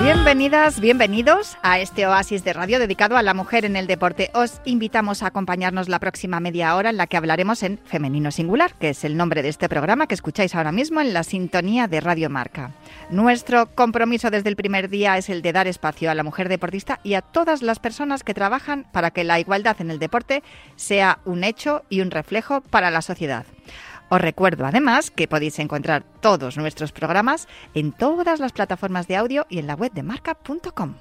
Bienvenidas, bienvenidos a este oasis de radio dedicado a la mujer en el deporte. Os invitamos a acompañarnos la próxima media hora en la que hablaremos en Femenino Singular, que es el nombre de este programa que escucháis ahora mismo en la sintonía de Radio Marca. Nuestro compromiso desde el primer día es el de dar espacio a la mujer deportista y a todas las personas que trabajan para que la igualdad en el deporte sea un hecho y un reflejo para la sociedad. Os recuerdo además que podéis encontrar todos nuestros programas en todas las plataformas de audio y en la web de marca.com.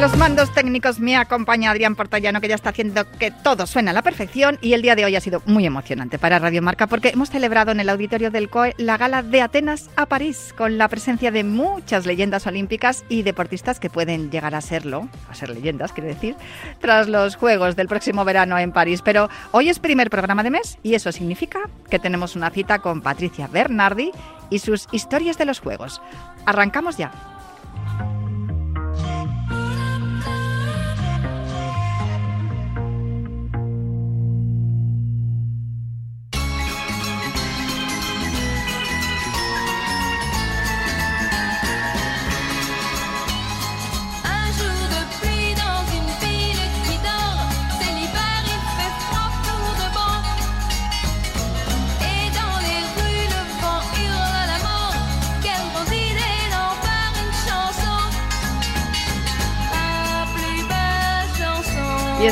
Los mandos técnicos me acompaña Adrián Portallano, que ya está haciendo que todo suena a la perfección. Y el día de hoy ha sido muy emocionante para Radio Marca porque hemos celebrado en el auditorio del COE la gala de Atenas a París, con la presencia de muchas leyendas olímpicas y deportistas que pueden llegar a serlo, a ser leyendas, quiero decir, tras los Juegos del próximo verano en París. Pero hoy es primer programa de mes y eso significa que tenemos una cita con Patricia Bernardi y sus historias de los Juegos. Arrancamos ya.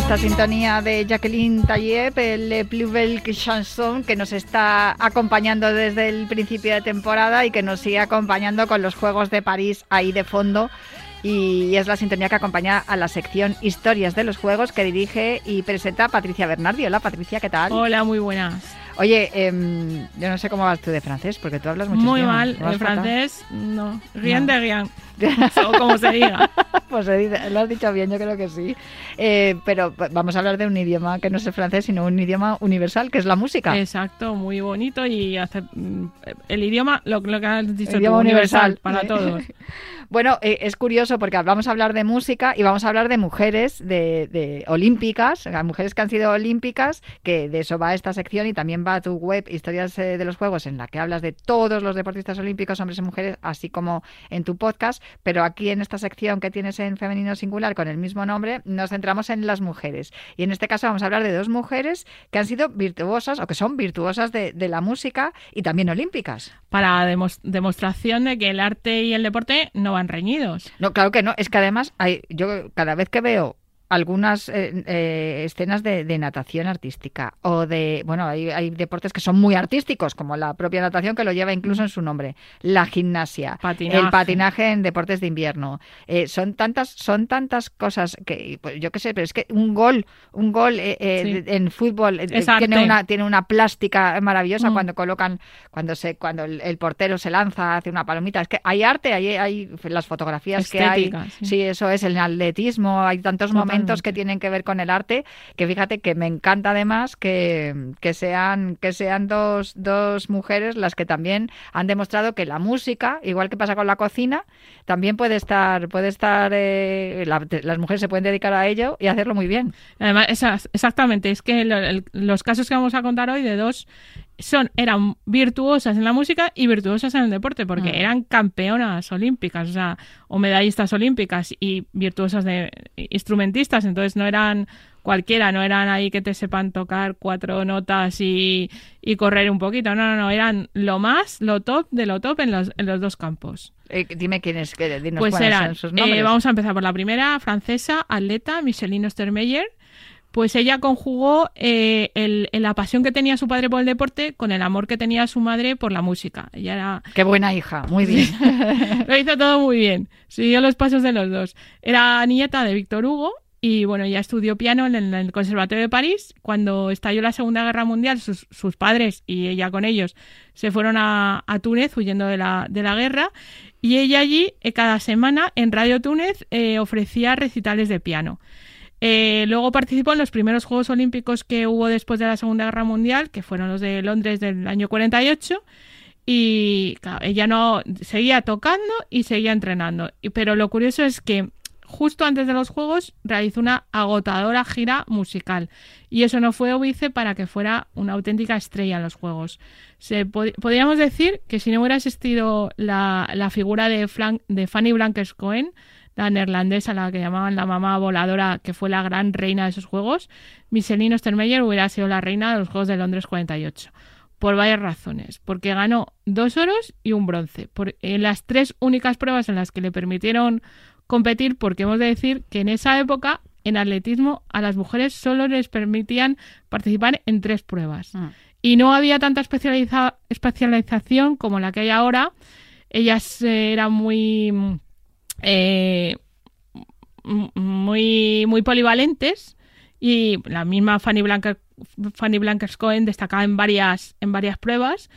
Esta sintonía de Jacqueline Tayeb, el Plus Belle Chanson, que nos está acompañando desde el principio de temporada y que nos sigue acompañando con los Juegos de París ahí de fondo. Y es la sintonía que acompaña a la sección Historias de los Juegos que dirige y presenta Patricia Bernardi. Hola Patricia, ¿qué tal? Hola, muy buenas. Oye, eh, yo no sé cómo vas tú de francés, porque tú hablas mucho Muy mal, de francés, no. Rien no. de rien. o como se diga. pues se dice, lo has dicho bien, yo creo que sí. Eh, pero vamos a hablar de un idioma que no es el francés, sino un idioma universal, que es la música. Exacto, muy bonito y hace, el idioma, lo, lo que has dicho el idioma tú, universal, universal para todos. Bueno, eh, es curioso porque vamos a hablar de música y vamos a hablar de mujeres de, de olímpicas, mujeres que han sido olímpicas, que de eso va esta sección y también va a tu web Historias eh, de los Juegos en la que hablas de todos los deportistas olímpicos, hombres y mujeres, así como en tu podcast, pero aquí en esta sección que tienes en femenino singular con el mismo nombre, nos centramos en las mujeres. Y en este caso vamos a hablar de dos mujeres que han sido virtuosas o que son virtuosas de, de la música y también olímpicas. Para demos demostración de que el arte y el deporte no van reñidos. No, claro que no. Es que además hay, yo cada vez que veo algunas eh, eh, escenas de, de, natación artística o de, bueno, hay, hay, deportes que son muy artísticos, como la propia natación que lo lleva incluso en su nombre, la gimnasia, patinaje. el patinaje en deportes de invierno. Eh, son tantas, son tantas cosas que, pues, yo qué sé, pero es que un gol, un gol sí. en fútbol tiene una, tiene una plástica maravillosa mm. cuando colocan, cuando se, cuando el, el, portero se lanza hace una palomita. Es que hay arte, hay, hay las fotografías Estética, que hay. Sí. sí. eso es el atletismo, hay tantos momentos momentos que tienen que ver con el arte, que fíjate que me encanta además que, que sean, que sean dos, dos mujeres las que también han demostrado que la música, igual que pasa con la cocina, también puede estar, puede estar, eh, la, las mujeres se pueden dedicar a ello y hacerlo muy bien. Además, esas, exactamente, es que lo, el, los casos que vamos a contar hoy de dos son eran virtuosas en la música y virtuosas en el deporte porque mm. eran campeonas olímpicas o sea o medallistas olímpicas y virtuosas de instrumentistas entonces no eran cualquiera no eran ahí que te sepan tocar cuatro notas y, y correr un poquito no no no eran lo más lo top de lo top en los, en los dos campos eh, dime quién es que dinos pues eran sus nombres. Eh, vamos a empezar por la primera francesa atleta Micheline Ostermeyer pues ella conjugó eh, el, la pasión que tenía su padre por el deporte con el amor que tenía su madre por la música. Ella era... Qué buena hija, muy bien. Lo hizo todo muy bien, siguió los pasos de los dos. Era nieta de Víctor Hugo y bueno, ella estudió piano en el, en el, Conservatorio de París. Cuando estalló la Segunda Guerra Mundial, sus, sus padres y ella con ellos se fueron a, a Túnez huyendo de la, de la, guerra. Y ella allí, eh, cada semana, en Radio Túnez, eh, ofrecía recitales de piano. Eh, luego participó en los primeros Juegos Olímpicos que hubo después de la Segunda Guerra Mundial, que fueron los de Londres del año 48. Y ella no seguía tocando y seguía entrenando. Pero lo curioso es que justo antes de los Juegos realizó una agotadora gira musical. Y eso no fue óbice para que fuera una auténtica estrella en los Juegos. Se podríamos decir que si no hubiera existido la, figura de, de Fanny Blankers Cohen, la neerlandesa, la que llamaban la mamá voladora, que fue la gran reina de esos Juegos, Michelin Ostermeyer hubiera sido la reina de los Juegos de Londres 48 por varias razones. Porque ganó dos oros y un bronce. Por, en las tres únicas pruebas en las que le permitieron competir, porque hemos de decir que en esa época, en atletismo, a las mujeres solo les permitían participar en tres pruebas. Ah. Y no había tanta especialización como la que hay ahora. Ellas eh, eran muy. Eh, muy, muy polivalentes y la misma Fanny Blanca Fanny Blankers Cohen destacaba en varias, en varias pruebas,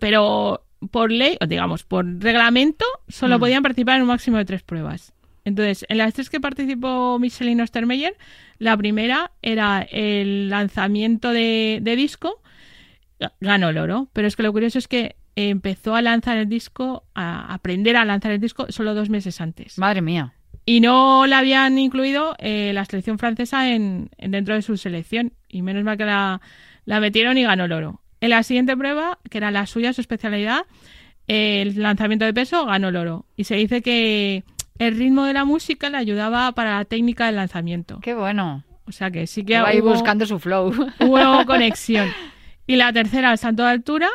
pero por ley, o digamos, por reglamento, solo mm. podían participar en un máximo de tres pruebas. Entonces, en las tres que participó Michelin Ostermeyer, la primera era el lanzamiento de, de, disco, ganó el oro, pero es que lo curioso es que empezó a lanzar el disco, a aprender a lanzar el disco solo dos meses antes. Madre mía. Y no la habían incluido eh, la selección francesa en, dentro de su selección. Y menos mal que la, metieron y ganó el oro. En la siguiente prueba, que era la suya, su especialidad, el lanzamiento de peso, ganó el oro. Y se dice que el ritmo de la música le ayudaba para la técnica del lanzamiento. Qué bueno. O sea que sí que hubo, buscando su flow. Hubo conexión. Y la tercera, el salto de altura,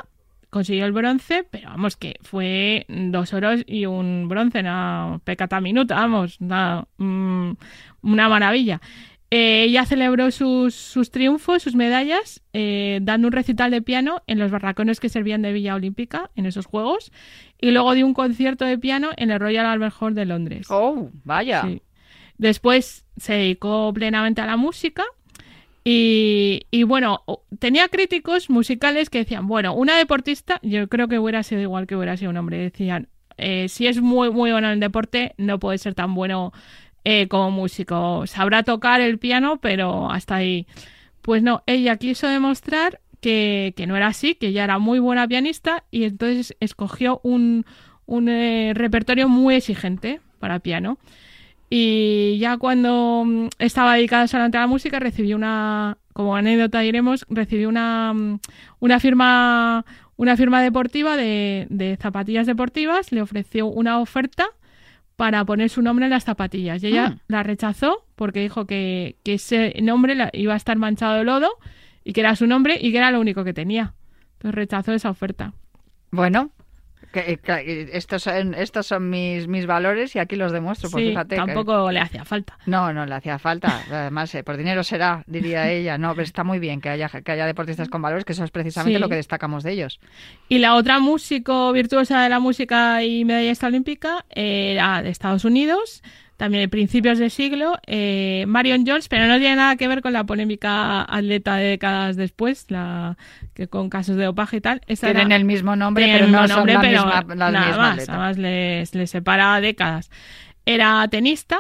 consiguió el bronce, pero vamos, que fue dos oros y un bronce, una pecata minuta, vamos, una, mm, una maravilla. Eh, ella celebró sus, sus, triunfos, sus medallas, eh, dando un recital de piano en los barracones que servían de Villa Olímpica en esos Juegos y luego dio un concierto de piano en el Royal Albert Hall de Londres. ¡Oh, vaya! Después se dedicó plenamente a la música y, bueno, tenía críticos musicales que decían, bueno, una deportista, yo creo que hubiera sido igual que hubiera sido un hombre, decían, eh, si es muy, muy bueno en el deporte, no puede ser tan bueno eh, como músico. Sabrá tocar el piano, pero hasta ahí. Pues no, ella quiso demostrar que, no era así, que ella era muy buena pianista y entonces escogió un, un eh, repertorio muy exigente para piano. Y ya cuando mm, estaba dedicada solamente a la música, recibí una, como anécdota diremos, recibí una, mm, una firma una firma deportiva de, de, zapatillas deportivas, le ofreció una oferta para poner su nombre en las zapatillas. Y ella ah. la rechazó porque dijo que, que ese nombre iba a estar manchado de lodo y que era su nombre y que era lo único que tenía. Entonces rechazó esa oferta. Bueno, que, estos son, estos son mis, mis valores y aquí los demuestro. Pues fíjate tampoco le hacía falta. No, no le hacía falta. Además, eh, por dinero será, diría ella. No, pero está muy bien que haya, que haya deportistas con valores, que eso es precisamente lo que destacamos de ellos. Y la otra músico virtuosa de la música y medallista olímpica era de Estados Unidos, también de principios de siglo, eh, Marion Jones, pero no tiene nada que ver con la polémica atleta de décadas después, la que con casos de dopaje y tal. Tienen el mismo nombre, pero no son la misma, nada más, además les, les separa décadas. Era tenista,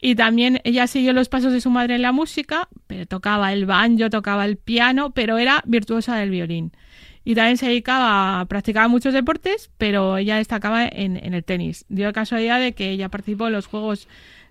y también ella siguió los pasos de su madre en la música, pero tocaba el banjo, tocaba el piano, pero era virtuosa del violín y también se dedicaba a practicar muchos deportes, pero ella destacaba en, el tenis. Dio casualidad de que ella participó en los Juegos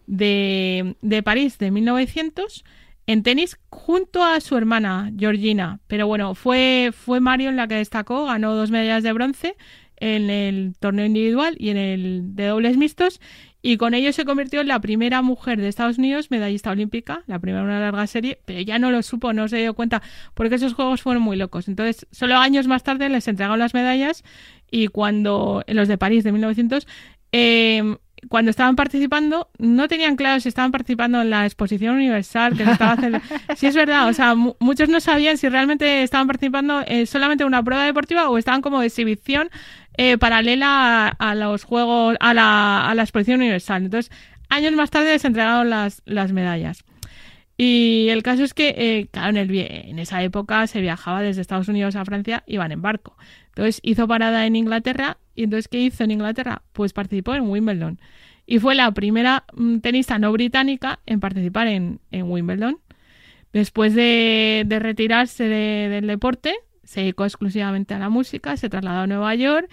de, de París de 1900 en tenis junto a su hermana Georgina. Pero bueno, fue, fue Marion la que destacó, ganó dos medallas de bronce en el torneo individual y en el de dobles mixtos y con ello se convirtió en la primera mujer de Estados Unidos medallista olímpica, la primera en una larga serie, pero ya no lo supo, no se dio cuenta, porque esos juegos fueron muy locos. Entonces, solo años más tarde les entregaron las medallas y cuando, en los de París de 1900, eh, cuando estaban participando, no tenían claro si estaban participando en la exposición universal que se estaba haciendo. sí, es verdad, o sea, muchos no sabían si realmente estaban participando eh, solamente en una prueba deportiva o estaban como exhibición eh, paralela a, los juegos, a la, a la exposición universal. Entonces, años más tarde les entregaron las, las medallas. Y el caso es que, eh, claro, en, el, en esa época se viajaba desde Estados Unidos a Francia, iban en barco. Entonces hizo parada en Inglaterra y entonces ¿qué hizo en Inglaterra? Pues participó en Wimbledon. y fue la primera mm, tenista no británica en participar en, Wimbledon. Después de, retirarse del deporte, se dedicó exclusivamente a la música, se trasladó a Nueva York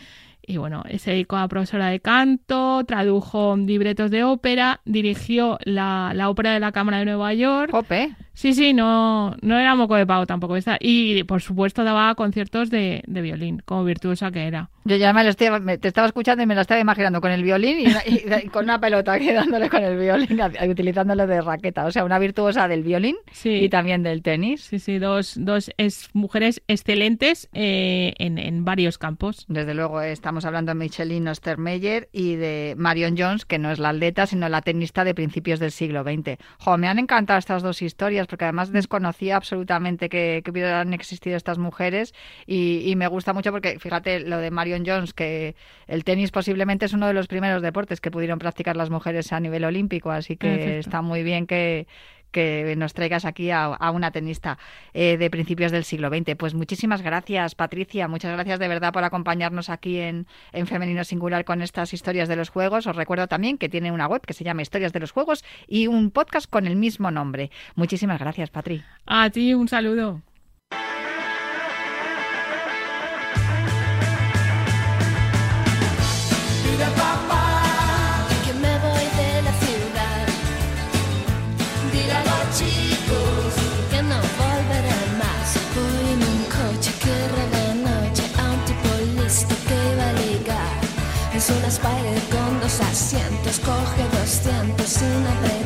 y bueno, se dedicó a profesora de canto, tradujo libretos de ópera, dirigió la, la ópera de la Cámara de Nueva York. Ope. Sí, sí, no, no era moco de pago tampoco. Y por supuesto daba conciertos de, de violín, como virtuosa que era. Yo ya me lo estoy, te estaba escuchando y me lo estaba imaginando con el violín y, con una pelota quedándole con el violín, utilizándolo de raqueta. O sea, una virtuosa del violín y también del tenis. Sí, sí, dos, dos es, mujeres excelentes eh, en, en, varios campos. Desde luego, estamos hablando de Micheline Ostermeyer y de Marion Jones, que no es la atleta, sino la tenista de principios del siglo XX. Jo, me han encantado estas dos historias porque además desconocía absolutamente que, que hubieran existido estas mujeres y, y me gusta mucho porque, fíjate, lo de Marion Jones, que el tenis posiblemente es uno de los primeros deportes que pudieron practicar las mujeres a nivel olímpico, así que está muy bien que, nos traigas aquí a, una tenista eh, de principios del siglo XX. Pues muchísimas gracias, Patricia. Muchas gracias de verdad por acompañarnos aquí en, en, Femenino Singular con estas historias de los juegos. Os recuerdo también que tiene una web que se llama Historias de los Juegos y un podcast con el mismo nombre. Muchísimas gracias, Patri. A ti, un saludo. Con dos asientos, coge 200 sin apretar.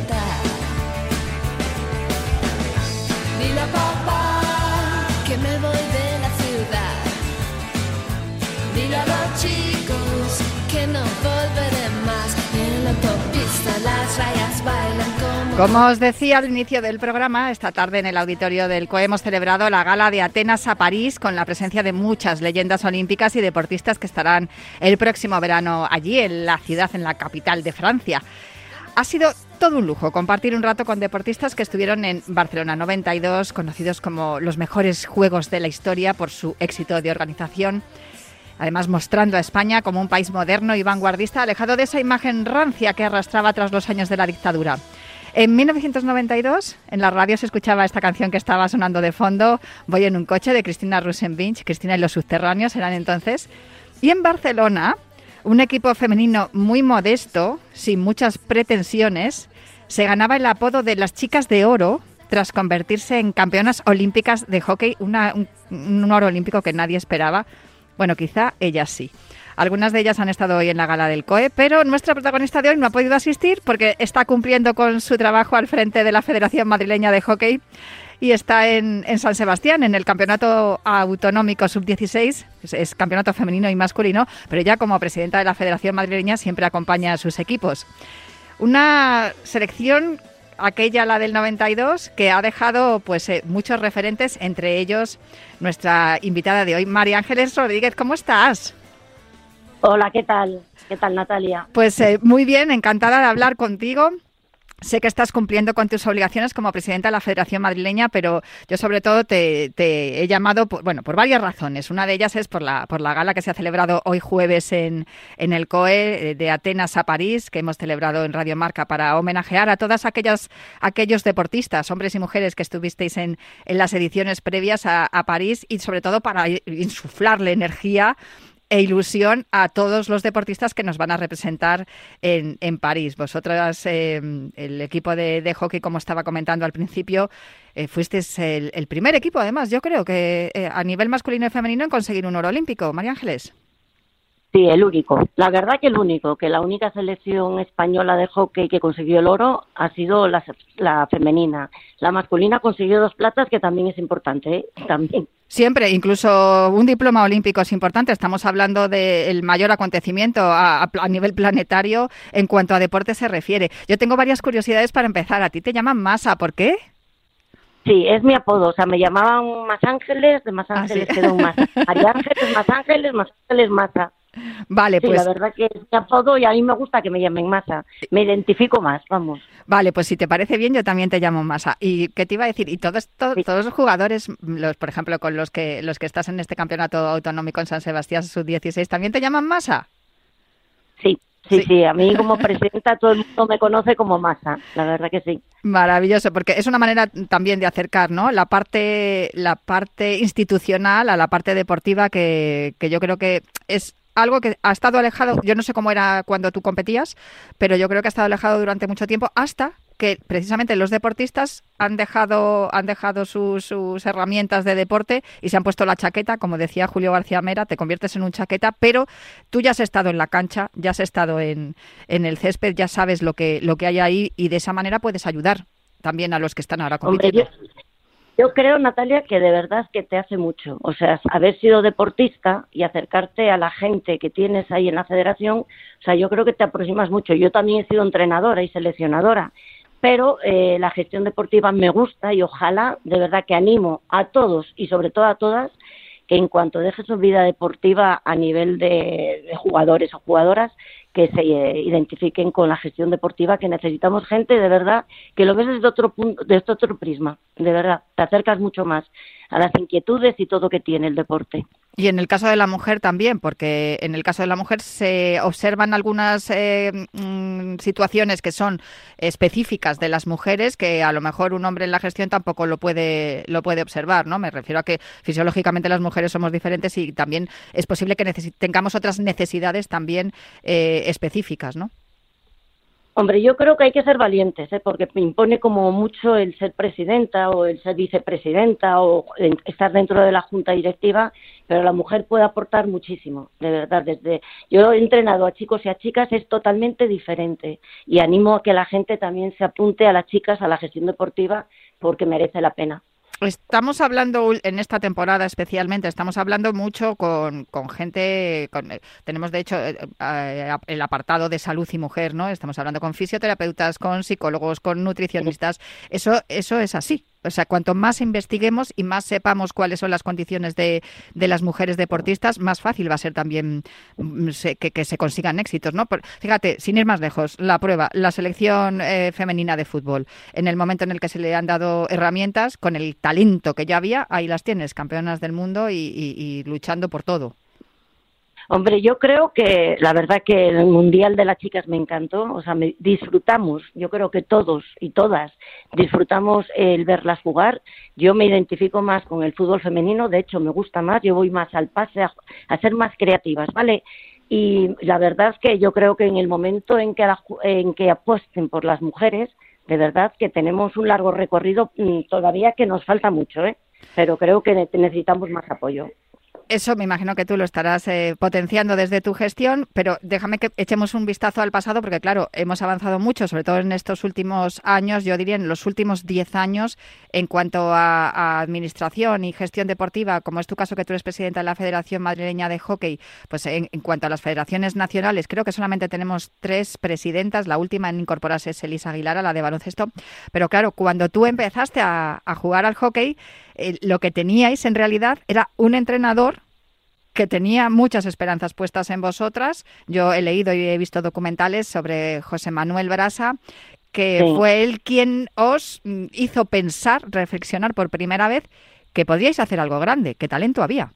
Como... Os decía al inicio del programa, esta tarde en el auditorio del COE hemos celebrado la gala de Atenas a París con la presencia de muchas leyendas olímpicas y deportistas que estarán el próximo verano allí, en la ciudad, en la capital de Francia. Ha sido todo un lujo compartir un rato con deportistas que estuvieron en Barcelona 92, conocidos como los mejores Juegos de la historia por su éxito de organización además mostrando a España como un país moderno y vanguardista, alejado de esa imagen rancia que arrastraba tras los años de la dictadura. En 1992, en la radio se escuchaba esta canción que estaba sonando de fondo, Voy en un coche, de Cristina Rusenbinch, Cristina y los subterráneos eran entonces. Y en Barcelona, un equipo femenino muy modesto, sin muchas pretensiones, se ganaba el apodo de las chicas de oro tras convertirse en campeonas olímpicas de hockey, un, un oro olímpico que nadie esperaba. Bueno, quizá ellas sí. Algunas de ellas han estado hoy en la gala del COE, pero nuestra protagonista de hoy no ha podido asistir porque está cumpliendo con su trabajo al frente de la Federación Madrileña de Hockey y está en, San Sebastián, en el Campeonato Autonómico Sub-16, es, campeonato femenino y masculino, pero ya como presidenta de la Federación Madrileña siempre acompaña a sus equipos. Una selección, aquella la del 92, que ha dejado pues eh, muchos referentes, entre ellos nuestra invitada de hoy, María Ángeles Rodríguez. ¿Cómo estás? Hola, ¿qué tal? ¿Qué tal, Natalia? Pues eh, muy bien, encantada de hablar contigo. Sé que estás cumpliendo con tus obligaciones como presidenta de la Federación Madrileña, pero yo sobre todo te, he llamado, por, bueno, por varias razones. Una de ellas es por la, por la gala que se ha celebrado hoy jueves en, en el COE eh, de Atenas a París, que hemos celebrado en Radio Marca para homenajear a todas aquellas aquellos deportistas, hombres y mujeres que estuvisteis en, en las ediciones previas a, a París y sobre todo para insuflarle energía e ilusión a todos los deportistas que nos van a representar en, en París. Vosotras, eh, el equipo de, hockey, como estaba comentando al principio, eh, fuisteis el, primer equipo, además, yo creo que eh, a nivel masculino y femenino en conseguir un oro olímpico. María Ángeles. Sí, el único. La verdad que el único, que la única selección española de hockey que consiguió el oro ha sido la, la femenina. La masculina consiguió dos platas, que también es importante, ¿eh? también. Siempre, incluso un diploma olímpico es importante. Estamos hablando del mayor acontecimiento a, a, nivel planetario en cuanto a deporte se refiere. Yo tengo varias curiosidades para empezar. A ti te llaman Masa, ¿por qué? Sí, es mi apodo. O sea, me llamaban Más Ángeles, de Más ah, Ángeles quedó más. Ángeles, Más Ángeles, Más Ángeles, Masa. Vale, sí, pues. La verdad que es apodo y a mí me gusta que me llamen Masa. Me identifico más, vamos. Vale, pues si te parece bien, yo también te llamo Masa. ¿Y qué te iba a decir? ¿Y todos, todos los jugadores, los, por ejemplo, con los que, los que estás en este campeonato autonómico en San Sebastián, sub-16, también te llaman Masa? Sí, Sí, sí, a mí como presidenta todo el mundo me conoce como masa, la verdad que sí. Maravilloso, porque es una manera también de acercar, ¿no? La parte, la parte institucional a la parte deportiva que, que yo creo que es algo que ha estado alejado, yo no sé cómo era cuando tú competías, pero yo creo que ha estado alejado durante mucho tiempo hasta que precisamente los deportistas han dejado, han dejado sus, sus, herramientas de deporte y se han puesto la chaqueta, como decía Julio García Mera, te conviertes en un chaqueta, pero tú ya has estado en la cancha, ya has estado en, en el césped, ya sabes lo que, lo que hay ahí y de esa manera puedes ayudar también a los que están ahora compitiendo. Hombre, yo, yo creo, Natalia, que de verdad que te hace mucho. O sea, haber sido deportista y acercarte a la gente que tienes ahí en la federación, o sea, yo creo que te aproximas mucho. Yo también he sido entrenadora y seleccionadora pero eh, la gestión deportiva me gusta y ojalá, de verdad que animo a todos y sobre todo a todas que en cuanto deje su vida deportiva a nivel de, de jugadores o jugadoras, que se eh, identifiquen con la gestión deportiva, que necesitamos gente de verdad que lo ves desde otro punto, desde otro prisma, de verdad, te acercas mucho más a las inquietudes y todo que tiene el deporte. Y en el caso de la mujer también, porque en el caso de la mujer se observan algunas eh, mm, situaciones que son específicas de las mujeres que a lo mejor un hombre en la gestión tampoco lo puede lo puede observar, ¿no? Me refiero a que fisiológicamente las mujeres somos diferentes y también es posible que tengamos otras necesidades también eh, específicas, ¿no? Hombre, yo creo que hay que ser valientes, ¿eh? porque me impone como mucho el ser presidenta o el ser vicepresidenta o estar dentro de la junta directiva, pero la mujer puede aportar muchísimo, de verdad. Desde yo he entrenado a chicos y a chicas es totalmente diferente y animo a que la gente también se apunte a las chicas a la gestión deportiva porque merece la pena. Estamos hablando en esta temporada especialmente, estamos hablando mucho con, con gente, con, eh, tenemos de hecho eh, eh, el apartado de salud y mujer, ¿no? Estamos hablando con fisioterapeutas, con psicólogos, con nutricionistas. Eso, eso es así. O sea, cuanto más investiguemos y más sepamos cuáles son las condiciones de, de las mujeres deportistas, más fácil va a ser también mm, que, que, se consigan éxitos, ¿no? Por, fíjate, sin ir más lejos, la prueba, la selección eh, femenina de fútbol, en el momento en el que se le han dado herramientas, con el talento que ya había, ahí las tienes, campeonas del mundo y luchando por todo. Hombre, yo creo que la verdad que el Mundial de las Chicas me encantó, o sea, me, disfrutamos, yo creo que todos y todas disfrutamos el verlas jugar. Yo me identifico más con el fútbol femenino, de hecho me gusta más, yo voy más al pase a, a ser más creativas, ¿vale? Y la verdad es que yo creo que en el momento en que, la, en que apuesten por las mujeres, de verdad que tenemos un largo recorrido mm, todavía que nos falta mucho, ¿eh? Pero creo que necesitamos más apoyo. Eso me imagino que tú lo estarás eh, potenciando desde tu gestión, pero déjame que echemos un vistazo al pasado, porque claro, hemos avanzado mucho, sobre todo en estos últimos años, yo diría en los últimos 10 años, en cuanto a, a, administración y gestión deportiva, como es tu caso que tú eres presidenta de la Federación Madrileña de Hockey, pues en, cuanto a las federaciones nacionales, creo que solamente tenemos tres presidentas, la última en incorporarse es Elisa Aguilar, la de baloncesto, pero claro, cuando tú empezaste a, a jugar al hockey, eh, lo que teníais en realidad era un entrenador que tenía muchas esperanzas puestas en vosotras. Yo he leído y he visto documentales sobre José Manuel Brasa, que sí. fue él quien os mm, hizo pensar, reflexionar por primera vez que podíais hacer algo grande, que talento había.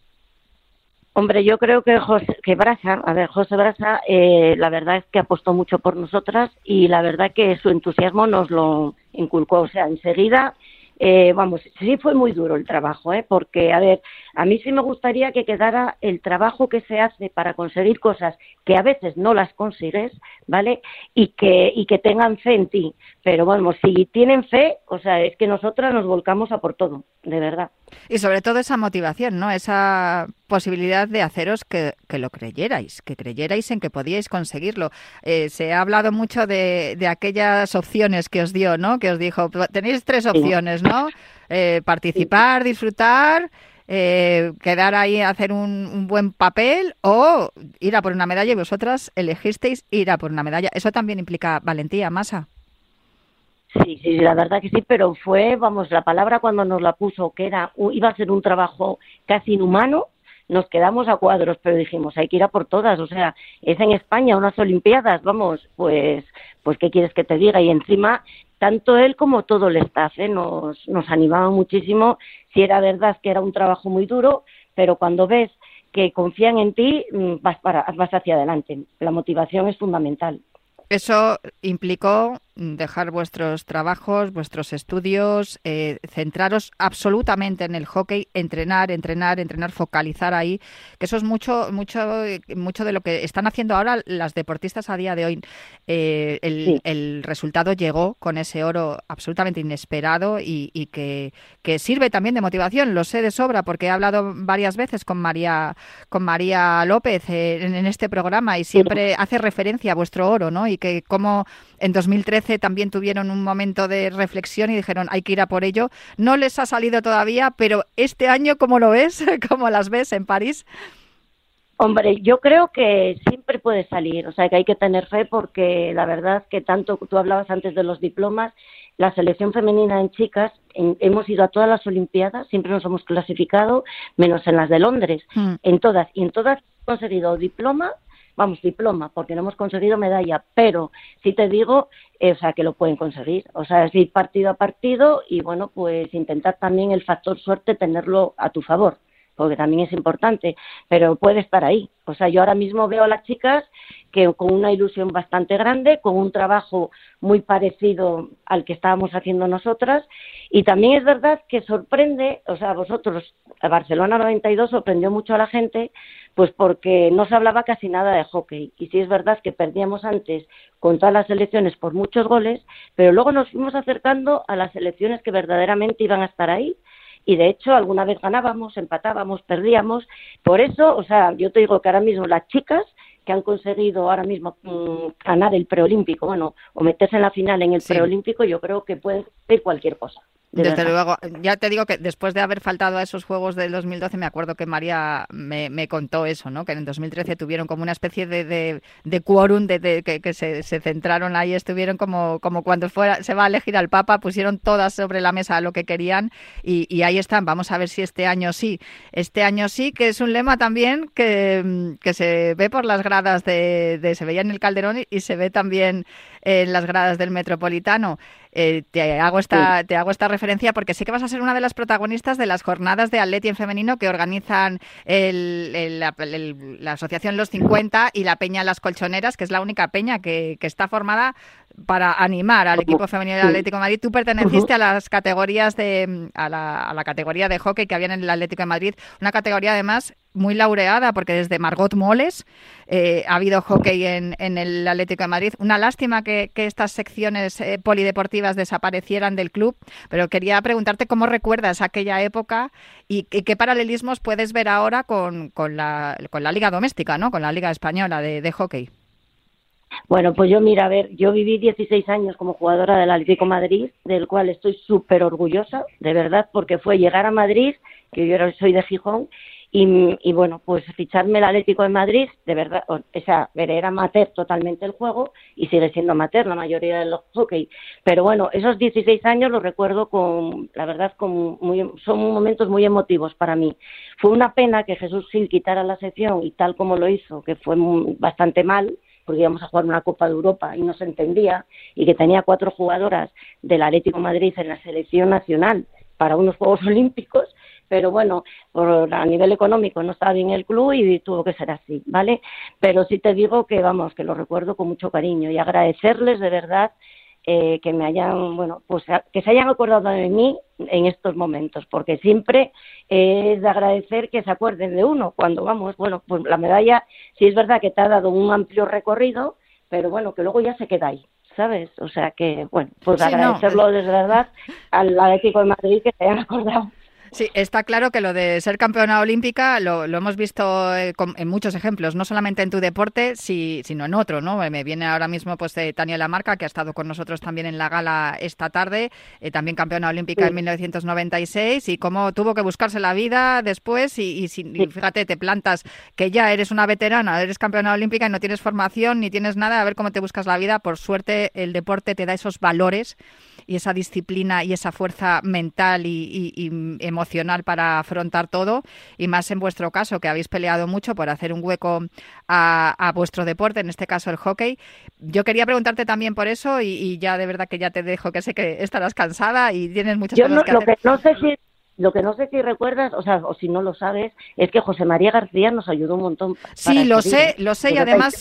Hombre, yo creo que José, que Brasa, a ver, José Brasa, eh, la verdad es que apostó mucho por nosotras y la verdad que su entusiasmo nos lo inculcó. O sea, enseguida eh, vamos, sí fue muy duro el trabajo, ¿eh? porque, a ver, a mí sí me gustaría que quedara el trabajo que se hace para conseguir cosas que a veces no las consigues, ¿vale? Y que, y que tengan fe en ti. Pero, vamos, si tienen fe, o sea, es que nosotras nos volcamos a por todo, de verdad. Y sobre todo esa motivación, ¿no? Esa posibilidad de haceros que, que lo creyerais, que creyerais en que podíais conseguirlo. Eh, se ha hablado mucho de, de, aquellas opciones que os dio, ¿no? Que os dijo, tenéis tres opciones, ¿no? Eh, participar, disfrutar, eh, quedar ahí hacer un, un, buen papel o ir a por una medalla y vosotras elegisteis ir a por una medalla. Eso también implica valentía, masa. Sí, sí, la verdad que sí, pero fue, vamos, la palabra cuando nos la puso, que era, iba a ser un trabajo casi inhumano, nos quedamos a cuadros, pero dijimos, hay que ir a por todas, o sea, es en España unas Olimpiadas, vamos, pues, pues, ¿qué quieres que te diga? Y encima, tanto él como todo el staff ¿eh? nos, nos animaba muchísimo, si era verdad que era un trabajo muy duro, pero cuando ves que confían en ti, mm, vas, para, vas hacia adelante. La motivación es fundamental. Eso implicó dejar vuestros trabajos, vuestros estudios, eh, centraros absolutamente en el hockey, entrenar, entrenar, entrenar, focalizar ahí, que eso es mucho, mucho, mucho de lo que están haciendo ahora las deportistas a día de hoy. Eh, el, resultado llegó con ese oro absolutamente inesperado y, que, sirve también de motivación. Lo sé de sobra porque he hablado varias veces con María, con María López eh, en, en, este programa y siempre hace referencia a vuestro oro, ¿no? Y que como en 2013 también tuvieron un momento de reflexión y dijeron hay que ir a por ello. No les ha salido todavía, pero este año, ¿cómo lo ves? ¿Cómo las ves en París? Hombre, yo creo que siempre puede salir, o sea que hay que tener fe porque la verdad que tanto tú hablabas antes de los diplomas, la selección femenina en chicas hemos ido a todas las Olimpiadas, siempre nos hemos clasificado, menos en las de Londres, hmm. en todas y en todas hemos conseguido diploma vamos, diploma, porque no hemos conseguido medalla, pero sí te digo, eh, o sea, que lo pueden conseguir. O sea, es ir partido a partido y, bueno, pues intentar también el factor suerte tenerlo a tu favor, porque también es importante, pero puede estar ahí. O sea, yo ahora mismo veo a las chicas que con una ilusión bastante grande, con un trabajo muy parecido al que estábamos haciendo nosotras, y también es verdad que sorprende, o sea, vosotros, Barcelona 92 sorprendió mucho a la gente pues porque no se hablaba casi nada de hockey. Y sí es verdad que perdíamos antes con todas las elecciones por muchos goles, pero luego nos fuimos acercando a las elecciones que verdaderamente iban a estar ahí. Y de hecho, alguna vez ganábamos, empatábamos, perdíamos. Por eso, o sea, yo te digo que ahora mismo las chicas que han conseguido ahora mismo mm, ganar el preolímpico, bueno, o meterse en la final en el preolímpico, yo creo que pueden hacer cualquier cosa. Desde luego, ya te digo que después de haber faltado a esos Juegos del 2012, me acuerdo que María me, contó eso, ¿no? Que en 2013 tuvieron como una especie de, de, de quórum, de, que, se, centraron ahí, estuvieron como, como cuando fuera, se va a elegir al Papa, pusieron todas sobre la mesa lo que querían y, ahí están. Vamos a ver si este año sí. Este año sí, que es un lema también que, que se ve por las gradas de, de, se veía en el Calderón y se ve también en las gradas del Metropolitano. Eh, te, hago esta, te hago esta referencia porque sé que vas a ser una de las protagonistas de las jornadas de Atleti en femenino que organizan la, Asociación Los 50 y la Peña Las Colchoneras, que es la única peña que, que está formada para animar al equipo femenino del Atlético de Madrid. Tú perteneciste a las categorías de a la, a la categoría de hockey que había en el Atlético de Madrid, una categoría además muy laureada porque desde Margot Moles eh, ha habido hockey en, en, el Atlético de Madrid. Una lástima que, estas secciones eh, polideportivas desaparecieran del club, pero quería preguntarte cómo recuerdas aquella época y, qué paralelismos puedes ver ahora con, con, la, con la liga doméstica, ¿no? con la liga española de, de hockey. Bueno, pues yo mira, a ver, yo viví 16 años como jugadora del Atlético Madrid, del cual estoy súper orgullosa, de verdad, porque fue llegar a Madrid, que yo soy de Gijón, y, bueno, pues ficharme el Atlético de Madrid, de verdad, o, sea, era amateur totalmente el juego y sigue siendo amateur la mayoría de los hockey. Pero bueno, esos 16 años los recuerdo con, la verdad, con muy, son momentos muy emotivos para mí. Fue una pena que Jesús Gil quitara la sección y tal como lo hizo, que fue bastante mal, porque íbamos a jugar una Copa de Europa y no se entendía, y que tenía cuatro jugadoras del Atlético Madrid en la selección nacional para unos Juegos Olímpicos, pero bueno, por, a nivel económico no estaba bien el club y tuvo que ser así, ¿vale? Pero sí te digo que, vamos, que lo recuerdo con mucho cariño y agradecerles de verdad eh, que me hayan, bueno, pues que se hayan acordado de mí en estos momentos, porque siempre es de agradecer que se acuerden de uno cuando vamos, bueno, pues la medalla sí es verdad que te ha dado un amplio recorrido, pero bueno, que luego ya se queda ahí. ¿Sabes? O sea que, bueno, pues agradecerlo de verdad al Atlético de Madrid que se hayan acordado Sí, está claro que lo de ser campeona olímpica lo, hemos visto eh, en muchos ejemplos, no solamente en tu deporte, sino en otro, ¿no? Me viene ahora mismo pues de Tania Lamarca, que ha estado con nosotros también en la gala esta tarde, eh, también campeona olímpica en 1996 y cómo tuvo que buscarse la vida después y, fíjate, te plantas que ya eres una veterana, eres campeona olímpica y no tienes formación ni tienes nada, a ver cómo te buscas la vida. Por suerte el deporte te da esos valores y esa disciplina y esa fuerza mental y, emocional para afrontar todo, y más en vuestro caso, que habéis peleado mucho por hacer un hueco a, vuestro deporte, en este caso el hockey. Yo quería preguntarte también por eso, y, ya de verdad que ya te dejo, que sé que estarás cansada y tienes muchas cosas que hacer. no sé si lo que no sé si recuerdas, o sea, o si no lo sabes, es que José María García nos ayudó un montón. Sí, para lo seguir. sé, lo sé y además-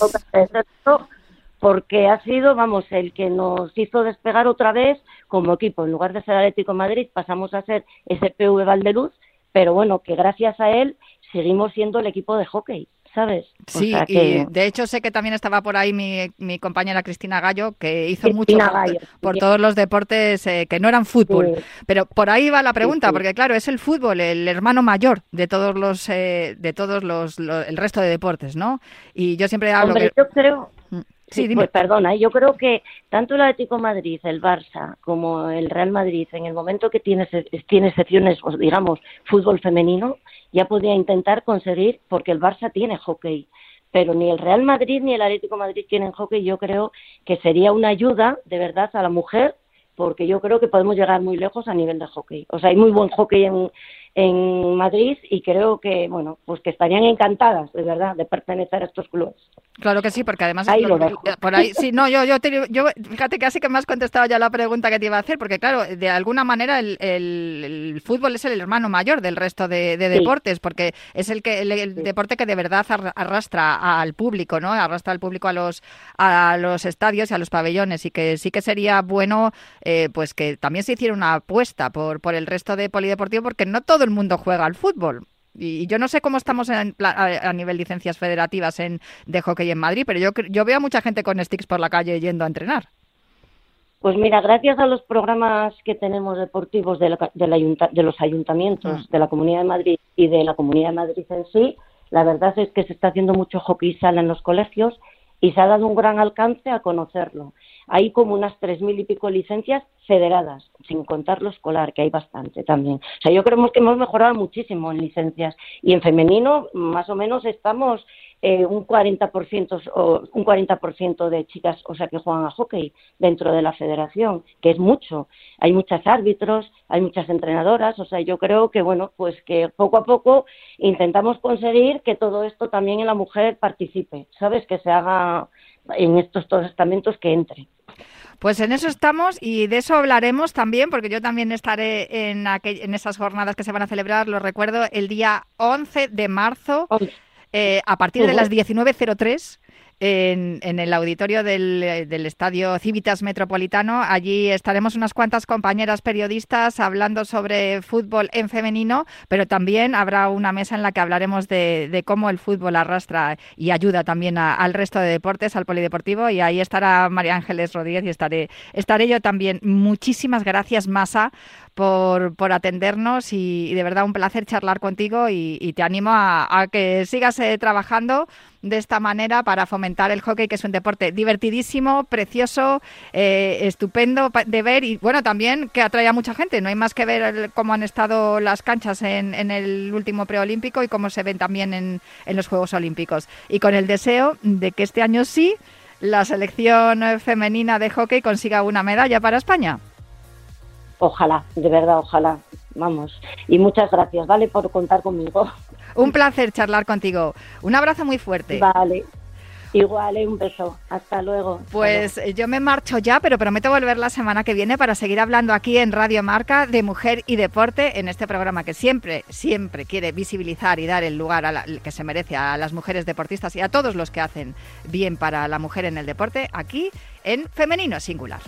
Porque ha sido, vamos, el que nos hizo despegar otra vez como equipo. En lugar de ser Atlético de Madrid, pasamos a ser SPV Valdeluz, pero bueno, que gracias a él seguimos siendo el equipo de hockey, ¿sabes? O Sí, sea y que- de hecho sé que también estaba por ahí mi, mi compañera Cristina Gallo, que hizo Cristina mucho por, Gallo, por sí. todos los deportes eh, que no eran fútbol. Sí. Pero por ahí va la pregunta, sí. porque claro, es el fútbol, el hermano mayor de todos los, eh, de todos los, lo- el resto de deportes, ¿no? Y yo siempre hablo Hombre, que... yo creo, Sí, pues perdona, yo creo que tanto el Atlético de Madrid, el Barça, como el Real Madrid, en el momento que tiene, tiene secciones, digamos, fútbol femenino, ya podría intentar conseguir, porque el Barça tiene hockey, pero ni el Real Madrid ni el Atlético de Madrid tienen hockey, yo creo que sería una ayuda, de verdad, a la mujer, porque yo creo que podemos llegar muy lejos a nivel de hockey. O sea, hay muy buen hockey en, en Madrid y creo que, bueno, pues que estarían encantadas, de verdad, de pertenecer a estos clubes. Claro que sí, porque además Ahí lo que- dejo. por ahí sí, no, yo yo te- yo fíjate casi que me has contestado ya la pregunta que te iba a hacer, porque claro, de alguna manera el, el- el fútbol es el hermano mayor del resto de, de Sí. deportes, porque es el que el, el Sí. deporte que de verdad arra- arrastra al público, ¿no? Arrastra al público a los a los estadios y a los pabellones y que sí que sería bueno eh, pues que también se hiciera una apuesta por por el resto de polideportivo porque no todo el mundo juega al fútbol. Y yo no sé cómo estamos en a, nivel licencias federativas en, de hockey en Madrid, pero yo, yo veo a mucha gente con sticks por la calle yendo a entrenar. Pues mira, gracias a los programas que tenemos deportivos de, la- del ayunta- de los ayuntamientos Mm. de la Comunidad de Madrid y de la Comunidad de Madrid en sí, la verdad es que se está haciendo mucho hockey sala en los colegios y se ha dado un gran alcance a conocerlo. Hay como unas tres mil y pico licencias federadas, sin contar lo escolar, que hay bastante también. O sea, yo creo que hemos mejorado muchísimo en licencias y en femenino más o menos estamos eh, un 40% o un 40% de chicas, o sea, que juegan a hockey dentro de la federación, que es mucho. Hay muchas árbitros, hay muchas entrenadoras, o sea, yo creo que bueno, pues que poco a poco intentamos conseguir que todo esto también en la mujer participe, ¿sabes? Que se haga en estos dos estamentos que entre. Pues en eso estamos y de eso hablaremos también, porque yo también estaré en, aquel- en esas jornadas que se van a celebrar, lo recuerdo, el día 11 de marzo eh, a partir de las 19.03 en, en el auditorio del, del Estadio Civitas Metropolitano. Allí estaremos unas cuantas compañeras periodistas hablando sobre fútbol en femenino, pero también habrá una mesa en la que hablaremos de, de cómo el fútbol arrastra y ayuda también a- al resto de deportes, al polideportivo, y ahí estará María Ángeles Rodríguez y estaré, estaré yo también. Muchísimas gracias, Masa, por, por atendernos y, de verdad un placer charlar contigo y, te animo a, que sigas eh, trabajando de esta manera para fomentar el hockey, que es un deporte divertidísimo, precioso, eh, estupendo de ver y bueno, también que atrae a mucha gente. No hay más que ver cómo han estado las canchas en, en el último preolímpico y cómo se ven también en, en los Juegos Olímpicos. Y con el deseo de que este año sí la selección eh, femenina de hockey consiga una medalla para España. Ojalá, de verdad, ojalá. Vamos. Y muchas gracias, ¿vale? Por contar conmigo. Un placer charlar contigo. Un abrazo muy fuerte. Vale. Igual, eh, un beso. Hasta luego. Pues yo me marcho ya, pero prometo volver la semana que viene para seguir hablando aquí en Radio Marca de mujer y deporte en este programa que siempre, siempre quiere visibilizar y dar el lugar a la- que se merece a las mujeres deportistas y a todos los que hacen bien para la mujer en el deporte aquí en Femenino Singular.